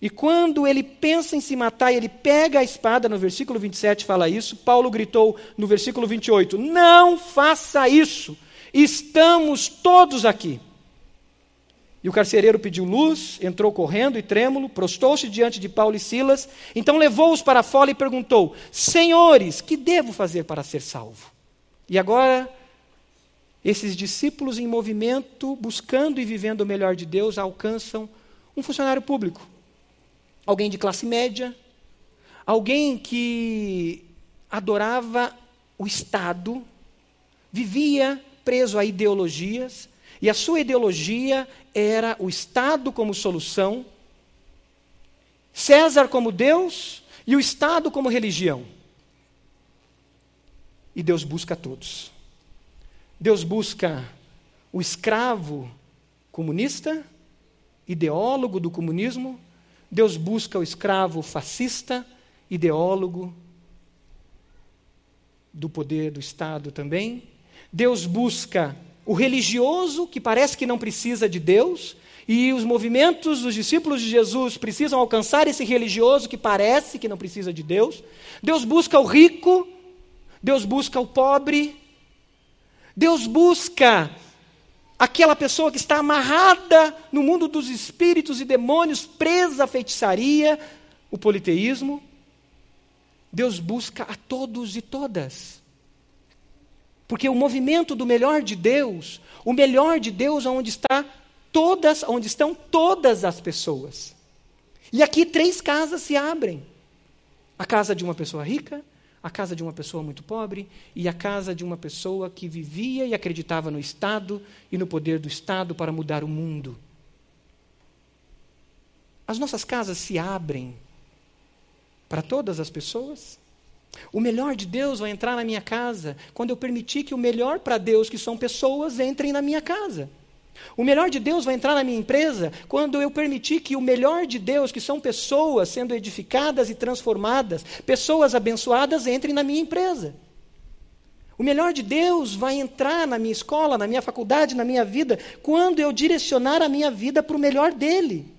E quando ele pensa em se matar, ele pega a espada, no versículo 27 fala isso. Paulo gritou no versículo 28: Não faça isso, estamos todos aqui. E o carcereiro pediu luz, entrou correndo e trêmulo, prostou-se diante de Paulo e Silas, então levou-os para fora e perguntou: Senhores, que devo fazer para ser salvo? E agora, esses discípulos em movimento, buscando e vivendo o melhor de Deus, alcançam um funcionário público alguém de classe média, alguém que adorava o Estado, vivia preso a ideologias, e a sua ideologia era o Estado como solução, César como Deus e o Estado como religião. E Deus busca todos. Deus busca o escravo comunista, ideólogo do comunismo, Deus busca o escravo fascista, ideólogo do poder do Estado também. Deus busca o religioso que parece que não precisa de Deus, e os movimentos dos discípulos de Jesus precisam alcançar esse religioso que parece que não precisa de Deus. Deus busca o rico, Deus busca o pobre, Deus busca aquela pessoa que está amarrada no mundo dos espíritos e demônios, presa à feitiçaria, o politeísmo. Deus busca a todos e todas. Porque o movimento do melhor de Deus, o melhor de Deus é onde está todas, onde estão todas as pessoas. E aqui três casas se abrem. A casa de uma pessoa rica, a casa de uma pessoa muito pobre e a casa de uma pessoa que vivia e acreditava no Estado e no poder do Estado para mudar o mundo. As nossas casas se abrem para todas as pessoas. O melhor de Deus vai entrar na minha casa quando eu permitir que o melhor para Deus, que são pessoas, entrem na minha casa. O melhor de Deus vai entrar na minha empresa quando eu permitir que o melhor de Deus, que são pessoas sendo edificadas e transformadas, pessoas abençoadas, entrem na minha empresa. O melhor de Deus vai entrar na minha escola, na minha faculdade, na minha vida, quando eu direcionar a minha vida para o melhor dele.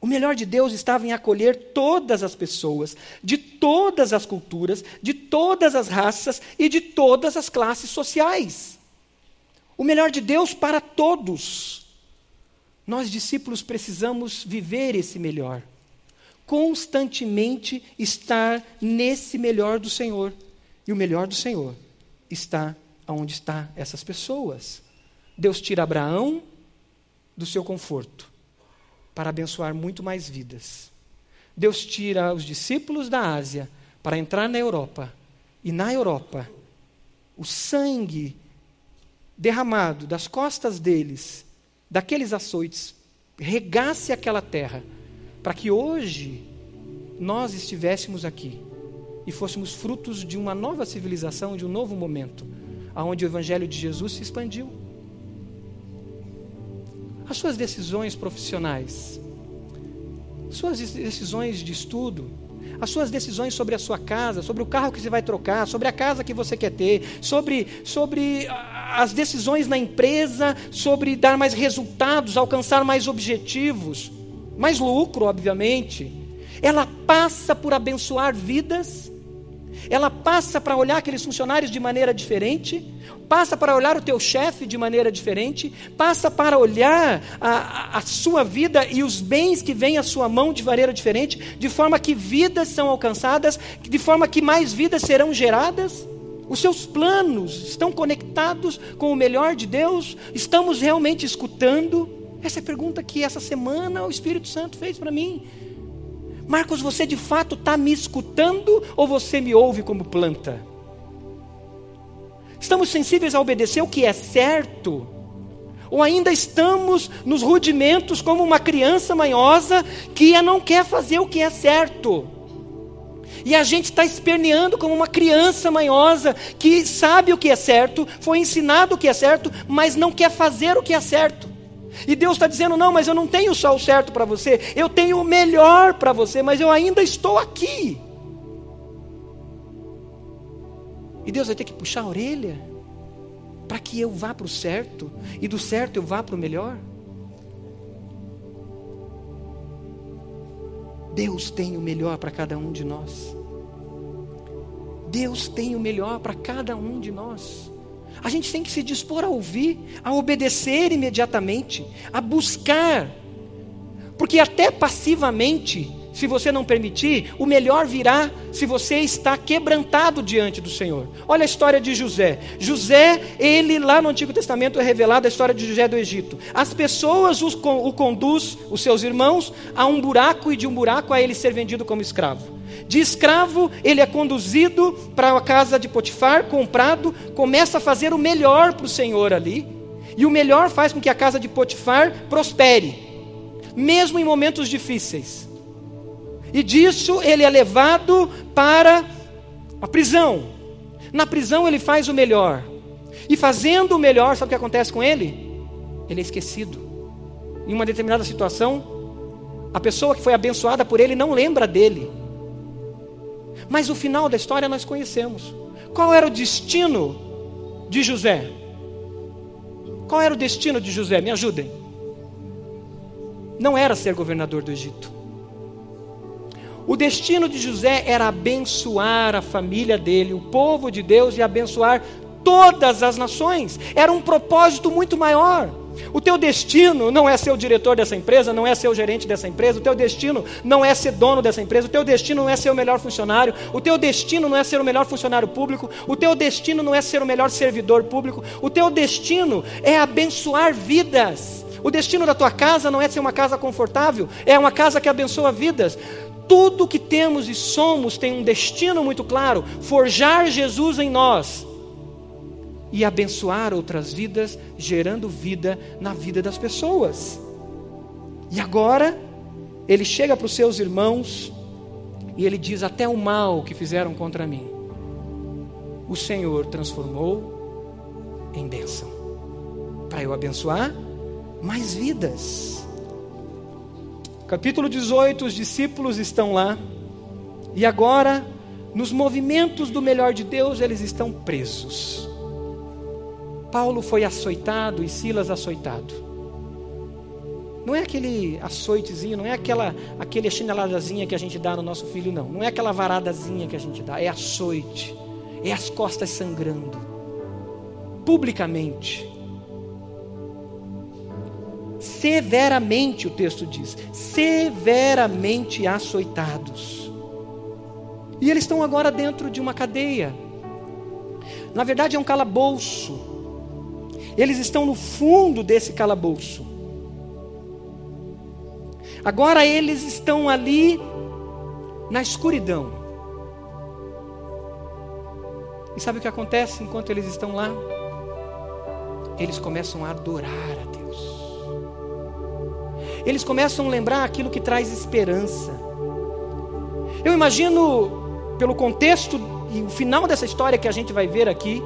O melhor de Deus estava em acolher todas as pessoas, de todas as culturas, de todas as raças e de todas as classes sociais. O melhor de Deus para todos. Nós, discípulos, precisamos viver esse melhor. Constantemente estar nesse melhor do Senhor. E o melhor do Senhor está onde está essas pessoas. Deus tira Abraão do seu conforto para abençoar muito mais vidas. Deus tira os discípulos da Ásia para entrar na Europa. E na Europa, o sangue derramado das costas deles, daqueles açoites, regasse aquela terra, para que hoje nós estivéssemos aqui e fôssemos frutos de uma nova civilização, de um novo momento, aonde o evangelho de Jesus se expandiu. As suas decisões profissionais, suas decisões de estudo, as suas decisões sobre a sua casa, sobre o carro que você vai trocar, sobre a casa que você quer ter, sobre, sobre as decisões na empresa, sobre dar mais resultados, alcançar mais objetivos, mais lucro, obviamente. Ela passa por abençoar vidas ela passa para olhar aqueles funcionários de maneira diferente, passa para olhar o teu chefe de maneira diferente, passa para olhar a, a sua vida e os bens que vêm à sua mão de maneira diferente, de forma que vidas são alcançadas, de forma que mais vidas serão geradas. Os seus planos estão conectados com o melhor de Deus? Estamos realmente escutando? Essa é a pergunta que essa semana o Espírito Santo fez para mim. Marcos, você de fato está me escutando ou você me ouve como planta? Estamos sensíveis a obedecer o que é certo? Ou ainda estamos nos rudimentos como uma criança manhosa que não quer fazer o que é certo? E a gente está esperneando como uma criança manhosa que sabe o que é certo, foi ensinado o que é certo, mas não quer fazer o que é certo. E Deus está dizendo: não, mas eu não tenho só o certo para você, eu tenho o melhor para você, mas eu ainda estou aqui. E Deus vai ter que puxar a orelha para que eu vá para o certo, e do certo eu vá para o melhor. Deus tem o melhor para cada um de nós. Deus tem o melhor para cada um de nós. A gente tem que se dispor a ouvir, a obedecer imediatamente, a buscar. Porque até passivamente, se você não permitir, o melhor virá se você está quebrantado diante do Senhor. Olha a história de José. José, ele lá no Antigo Testamento é revelada a história de José do Egito. As pessoas o conduz, os seus irmãos, a um buraco e de um buraco a ele ser vendido como escravo. De escravo, ele é conduzido para a casa de Potifar, comprado, começa a fazer o melhor para o Senhor ali, e o melhor faz com que a casa de Potifar prospere, mesmo em momentos difíceis. E disso ele é levado para a prisão. Na prisão ele faz o melhor. E fazendo o melhor, sabe o que acontece com ele? Ele é esquecido. Em uma determinada situação, a pessoa que foi abençoada por ele não lembra dele. Mas o final da história nós conhecemos. Qual era o destino de José? Qual era o destino de José? Me ajudem. Não era ser governador do Egito. O destino de José era abençoar a família dele, o povo de Deus e abençoar todas as nações. Era um propósito muito maior. O teu destino não é ser o diretor dessa empresa, não é ser o gerente dessa empresa, o teu destino não é ser dono dessa empresa, o teu destino não é ser o melhor funcionário, o teu destino não é ser o melhor funcionário público, o teu destino não é ser o melhor servidor público, o teu destino é abençoar vidas. O destino da tua casa não é ser uma casa confortável, é uma casa que abençoa vidas. Tudo que temos e somos tem um destino muito claro: forjar Jesus em nós e abençoar outras vidas, gerando vida na vida das pessoas. E agora, ele chega para os seus irmãos e ele diz: Até o mal que fizeram contra mim, o Senhor transformou em bênção. para eu abençoar mais vidas. Capítulo 18, os discípulos estão lá, e agora, nos movimentos do melhor de Deus, eles estão presos. Paulo foi açoitado e Silas açoitado. Não é aquele açoitezinho, não é aquela aquele chineladazinha que a gente dá no nosso filho, não. Não é aquela varadazinha que a gente dá, é açoite. É as costas sangrando. Publicamente. Severamente, o texto diz, severamente açoitados. E eles estão agora dentro de uma cadeia. Na verdade, é um calabouço. Eles estão no fundo desse calabouço. Agora eles estão ali na escuridão. E sabe o que acontece enquanto eles estão lá? Eles começam a adorar a Deus. Eles começam a lembrar aquilo que traz esperança. Eu imagino, pelo contexto e o final dessa história que a gente vai ver aqui,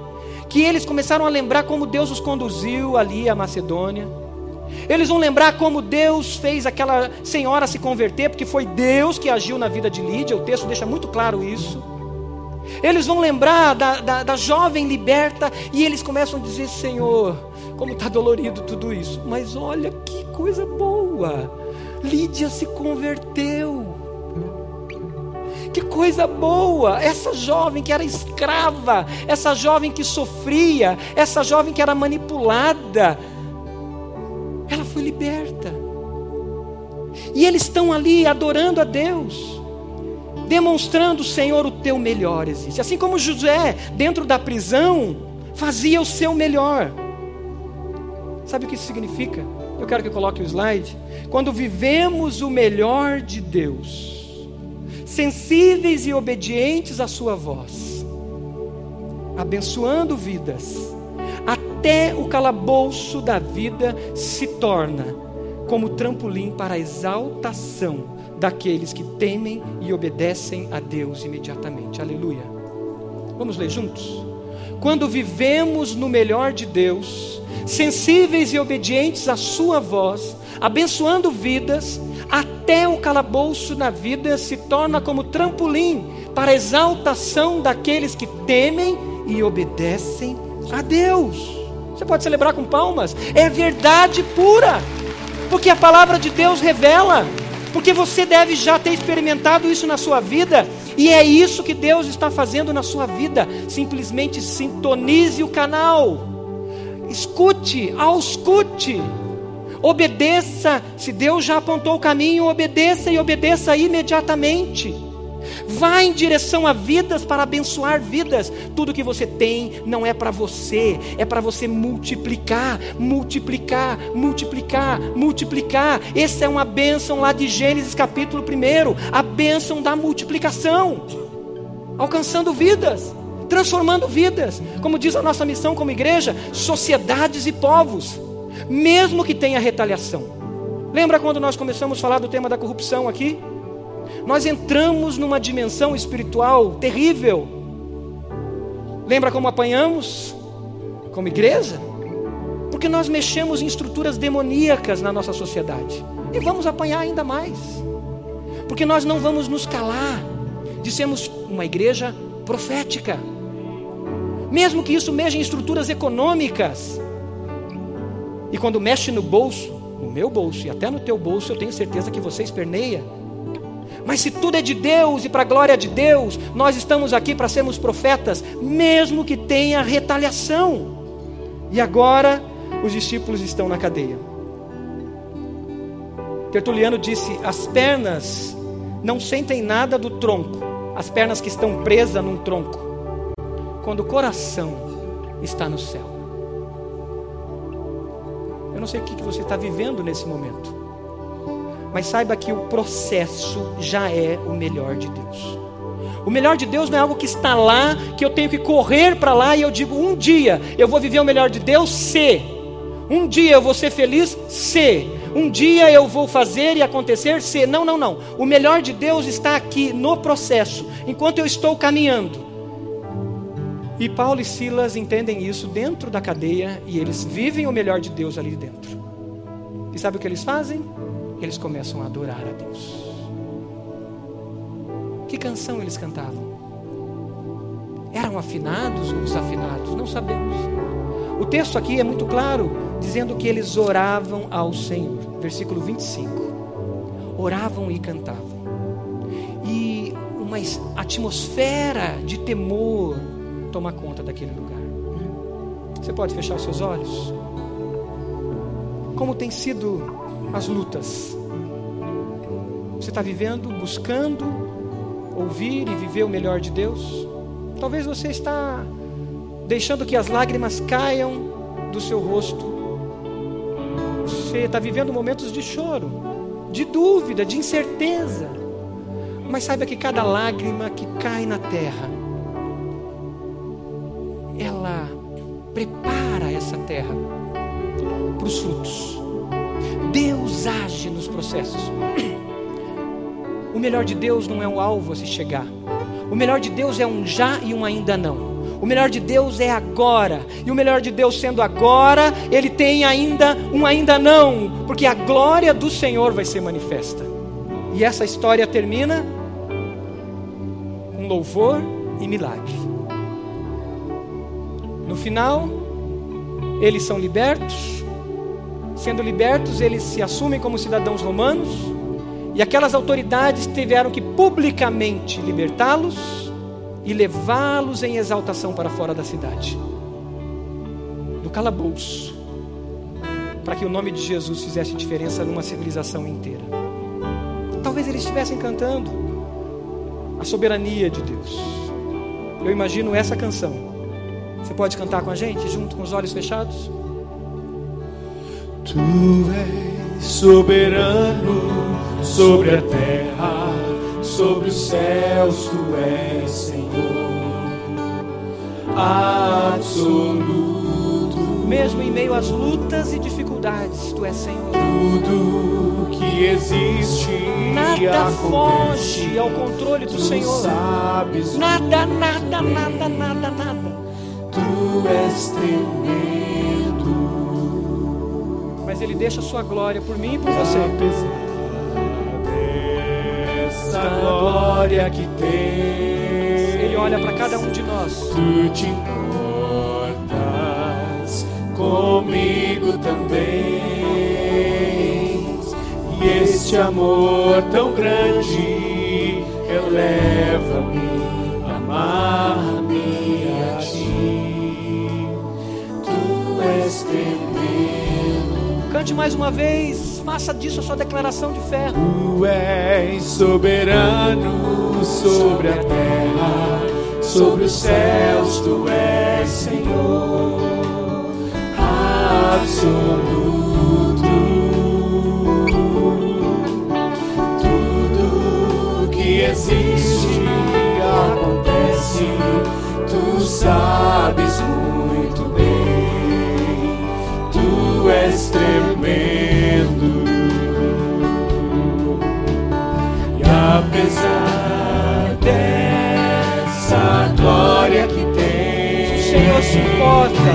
que eles começaram a lembrar como Deus os conduziu ali à Macedônia eles vão lembrar como Deus fez aquela senhora se converter, porque foi Deus que agiu na vida de Lídia, o texto deixa muito claro isso. Eles vão lembrar da, da, da jovem liberta e eles começam a dizer: Senhor, como está dolorido tudo isso, mas olha que coisa boa, Lídia se converteu. Que coisa boa! Essa jovem que era escrava, essa jovem que sofria, essa jovem que era manipulada, ela foi liberta. E eles estão ali adorando a Deus, demonstrando, Senhor, o teu melhor existe. Assim como José, dentro da prisão, fazia o seu melhor. Sabe o que isso significa? Eu quero que coloque o slide. Quando vivemos o melhor de Deus, sensíveis e obedientes à Sua voz, abençoando vidas, até o calabouço da vida se torna como trampolim para a exaltação daqueles que temem e obedecem a Deus imediatamente. Aleluia. Vamos ler juntos? Quando vivemos no melhor de Deus, sensíveis e obedientes à Sua voz, abençoando vidas, até o calabouço na vida se torna como trampolim para a exaltação daqueles que temem e obedecem a Deus. Você pode celebrar com palmas. É verdade pura. Porque a palavra de Deus revela. Porque você deve já ter experimentado isso na sua vida. E é isso que Deus está fazendo na sua vida. Simplesmente sintonize o canal. Escute, auscute. Obedeça. Se Deus já apontou o caminho, obedeça e obedeça imediatamente. Vá em direção a vidas para abençoar vidas. Tudo que você tem não é para você, é para você multiplicar, multiplicar, multiplicar, multiplicar. Essa é uma bênção lá de Gênesis capítulo 1, a bênção da multiplicação, alcançando vidas, transformando vidas. Como diz a nossa missão como igreja, sociedades e povos, mesmo que tenha retaliação. Lembra quando nós começamos a falar do tema da corrupção aqui? nós entramos numa dimensão espiritual terrível. Lembra como apanhamos? Como igreja? Porque nós mexemos em estruturas demoníacas na nossa sociedade. E vamos apanhar ainda mais. Porque nós não vamos nos calar de sermos uma igreja profética. Mesmo que isso mexa em estruturas econômicas. E quando mexe no bolso, no meu bolso e até no teu bolso, eu tenho certeza que você esperneia mas se tudo é de Deus e para a glória de Deus, nós estamos aqui para sermos profetas, mesmo que tenha retaliação. E agora os discípulos estão na cadeia. Tertuliano disse: as pernas não sentem nada do tronco, as pernas que estão presas num tronco, quando o coração está no céu. Não sei o que você está vivendo nesse momento mas saiba que o processo já é o melhor de Deus. O melhor de Deus não é algo que está lá, que eu tenho que correr para lá e eu digo, um dia eu vou viver o melhor de Deus, se. Um dia eu vou ser feliz, se. Um dia eu vou fazer e acontecer, se. Não, não, não. O melhor de Deus está aqui no processo, enquanto eu estou caminhando. E Paulo e Silas entendem isso dentro da cadeia e eles vivem o melhor de Deus ali dentro. E sabe o que eles fazem? Eles começam a adorar a Deus. Que canção eles cantavam? Eram afinados ou desafinados? Não sabemos. O texto aqui é muito claro, dizendo que eles oravam ao Senhor. Versículo 25. Oravam e cantavam. E uma atmosfera de temor toma conta daquele lugar. Você pode fechar os seus olhos? Como tem sido as lutas? Você está vivendo, buscando ouvir e viver o melhor de Deus? Talvez você está deixando que as lágrimas caiam do seu rosto. Você está vivendo momentos de choro, de dúvida, de incerteza. Mas saiba que cada lágrima que cai na terra prepara essa terra para os frutos. Deus age nos processos. O melhor de Deus não é um alvo a se chegar. O melhor de Deus é um já e um ainda não. O melhor de Deus é agora. E o melhor de Deus sendo agora, ele tem ainda um ainda não, porque a glória do Senhor vai ser manifesta. E essa história termina com louvor e milagre. No final, eles são libertos. Sendo libertos, eles se assumem como cidadãos romanos. E aquelas autoridades tiveram que publicamente libertá-los e levá-los em exaltação para fora da cidade do calabouço para que o nome de Jesus fizesse diferença numa civilização inteira. Talvez eles estivessem cantando a soberania de Deus. Eu imagino essa canção você pode cantar com a gente, junto com os olhos fechados? Tu és soberano sobre a terra, sobre os céus, tu és Senhor absoluto. Mesmo em meio às lutas e dificuldades, tu és Senhor. Tudo que existe, nada foge ao controle do Senhor. Sabes nada, nada, nada, nada, nada tu és tremendo. Mas Ele deixa a sua glória por mim e por você. Essa glória que tens, Ele olha para cada um de nós. Tu te importas comigo também. E este amor tão grande eleva-me, Cante mais uma vez, faça disso a sua declaração de fé. Tu és soberano sobre a terra, sobre os céus, tu és Senhor absoluto. Tudo que existe acontece, tu sabes muito bem. Tu és tremendo. Apesar dessa glória que tens, O Senhor se importa.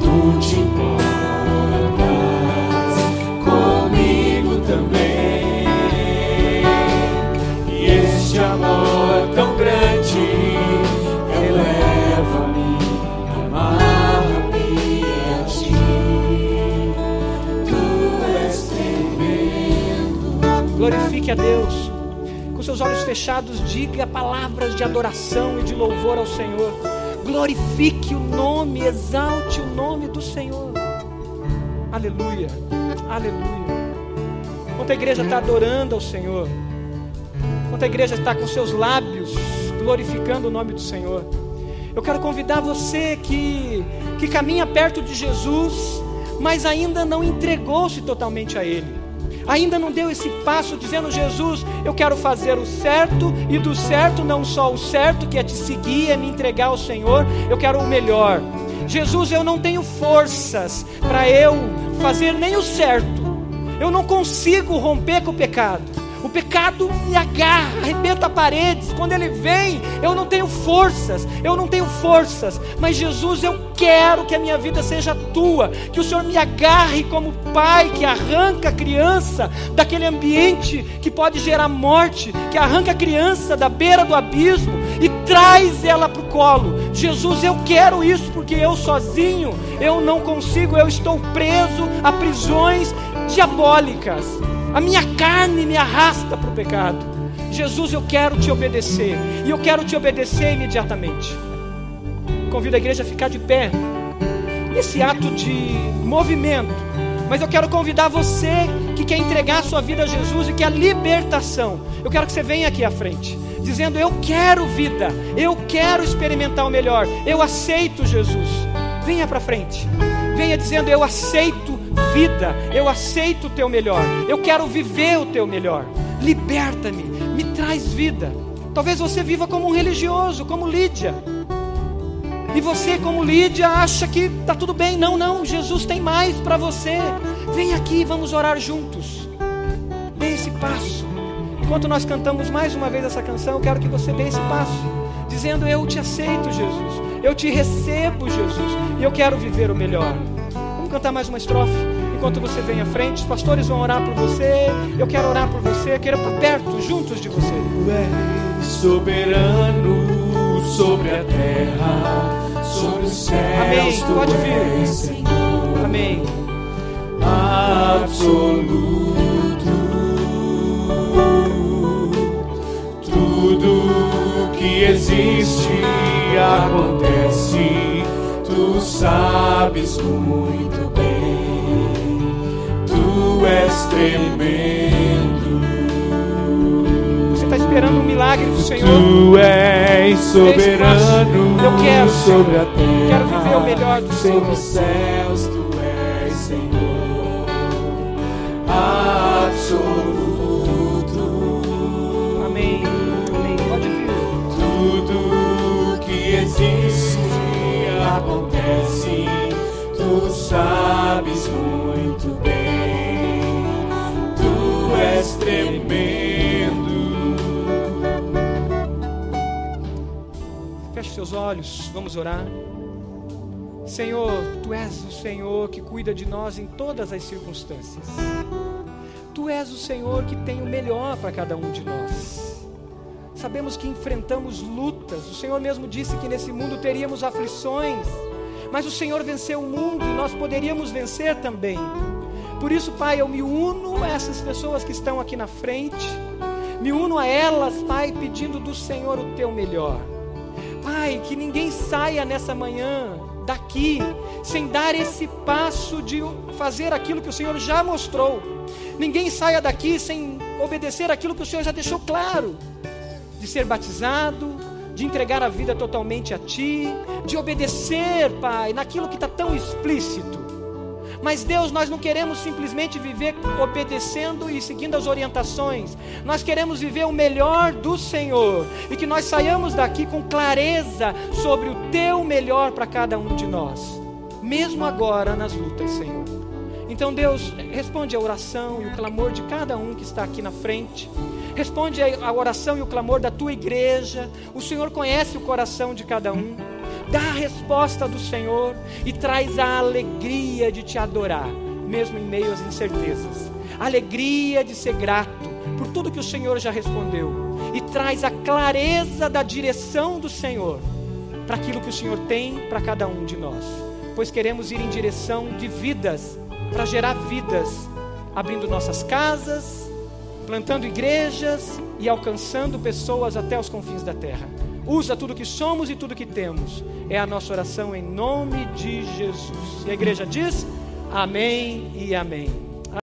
tu te importas comigo também. E este amor tão grande eleva-me, amar-me a ti. Tu és tremendo. Glorifique a Deus. Seus olhos fechados, diga palavras de adoração e de louvor ao Senhor. Glorifique o nome, exalte o nome do Senhor. Aleluia, aleluia. Enquanto a igreja está adorando ao Senhor, enquanto a igreja está com seus lábios glorificando o nome do Senhor, eu quero convidar você que, que caminha perto de Jesus, mas ainda não entregou-se totalmente a Ele ainda não deu esse passo dizendo: Jesus, eu quero fazer o certo, e do certo, não só o certo, que é te seguir, é me entregar ao Senhor, eu quero o melhor. Jesus, eu não tenho forças para eu fazer nem o certo, eu não consigo romper com o pecado. O pecado me agarra, arrebenta paredes. Quando ele vem, eu não tenho forças, eu não tenho forças. Mas Jesus, eu quero que a minha vida seja tua, que o Senhor me agarre como pai que arranca a criança daquele ambiente que pode gerar morte, que arranca a criança da beira do abismo e traz ela para o colo. Jesus, eu quero isso porque eu sozinho eu não consigo, eu estou preso a prisões diabólicas. A minha carne me arrasta para o pecado. Jesus, eu quero te obedecer. E eu quero te obedecer imediatamente. Convido a igreja a ficar de pé. Nesse ato de movimento. Mas eu quero convidar você que quer entregar a sua vida a Jesus e que a libertação. Eu quero que você venha aqui à frente, dizendo: Eu quero vida, eu quero experimentar o melhor, eu aceito Jesus. Venha para frente, venha dizendo: Eu aceito vida, eu aceito o teu melhor, eu quero viver o teu melhor. Liberta-me, me traz vida. Talvez você viva como um religioso, como Lídia. E você, como Lídia, acha que está tudo bem. Não, não, Jesus tem mais para você. Vem aqui, vamos orar juntos. Dê esse passo. Enquanto nós cantamos mais uma vez essa canção, eu quero que você dê esse passo, dizendo: Eu te aceito, Jesus. Eu te recebo, Jesus. E eu quero viver o melhor cantar mais uma estrofe. Enquanto você vem à frente, os pastores vão orar por você. Eu quero orar por você. Quero estar perto, juntos de você. Tu és soberano sobre a terra, sobre os céus. Amém. Pode vir. Senhor Amém. absoluto. Tudo que existe acontece, tu sabes muito bem. Tu és tremendo. Você está esperando um milagre do Senhor? Tu és soberano Eu quero, sobre a terra. Quero viver o melhor do sobre Senhor. os céus. Tu sabes muito bem. Tu és tremendo. Feche seus olhos, vamos orar. Senhor, Tu és o Senhor que cuida de nós em todas as circunstâncias. Tu és o Senhor que tem o melhor para cada um de nós. Sabemos que enfrentamos lutas. O Senhor mesmo disse que nesse mundo teríamos aflições, mas o Senhor venceu o mundo e nós poderíamos vencer também. Por isso, Pai, eu me uno a essas pessoas que estão aqui na frente. Me uno a elas, Pai, pedindo do Senhor o teu melhor. Pai, que ninguém saia nessa manhã daqui sem dar esse passo de fazer aquilo que o Senhor já mostrou. Ninguém saia daqui sem obedecer aquilo que o Senhor já deixou claro: de ser batizado, de entregar a vida totalmente a Ti, de obedecer, Pai, naquilo que está tão explícito. Mas Deus, nós não queremos simplesmente viver obedecendo e seguindo as orientações. Nós queremos viver o melhor do Senhor e que nós saiamos daqui com clareza sobre o teu melhor para cada um de nós, mesmo agora nas lutas, Senhor. Então, Deus, responde a oração e o clamor de cada um que está aqui na frente. Responde a oração e o clamor da tua igreja. O Senhor conhece o coração de cada um. Dá a resposta do Senhor e traz a alegria de te adorar, mesmo em meio às incertezas. A alegria de ser grato por tudo que o Senhor já respondeu. E traz a clareza da direção do Senhor para aquilo que o Senhor tem para cada um de nós. Pois queremos ir em direção de vidas, para gerar vidas, abrindo nossas casas, plantando igrejas e alcançando pessoas até os confins da terra. Usa tudo que somos e tudo que temos. É a nossa oração em nome de Jesus. E a igreja diz: Amém e Amém.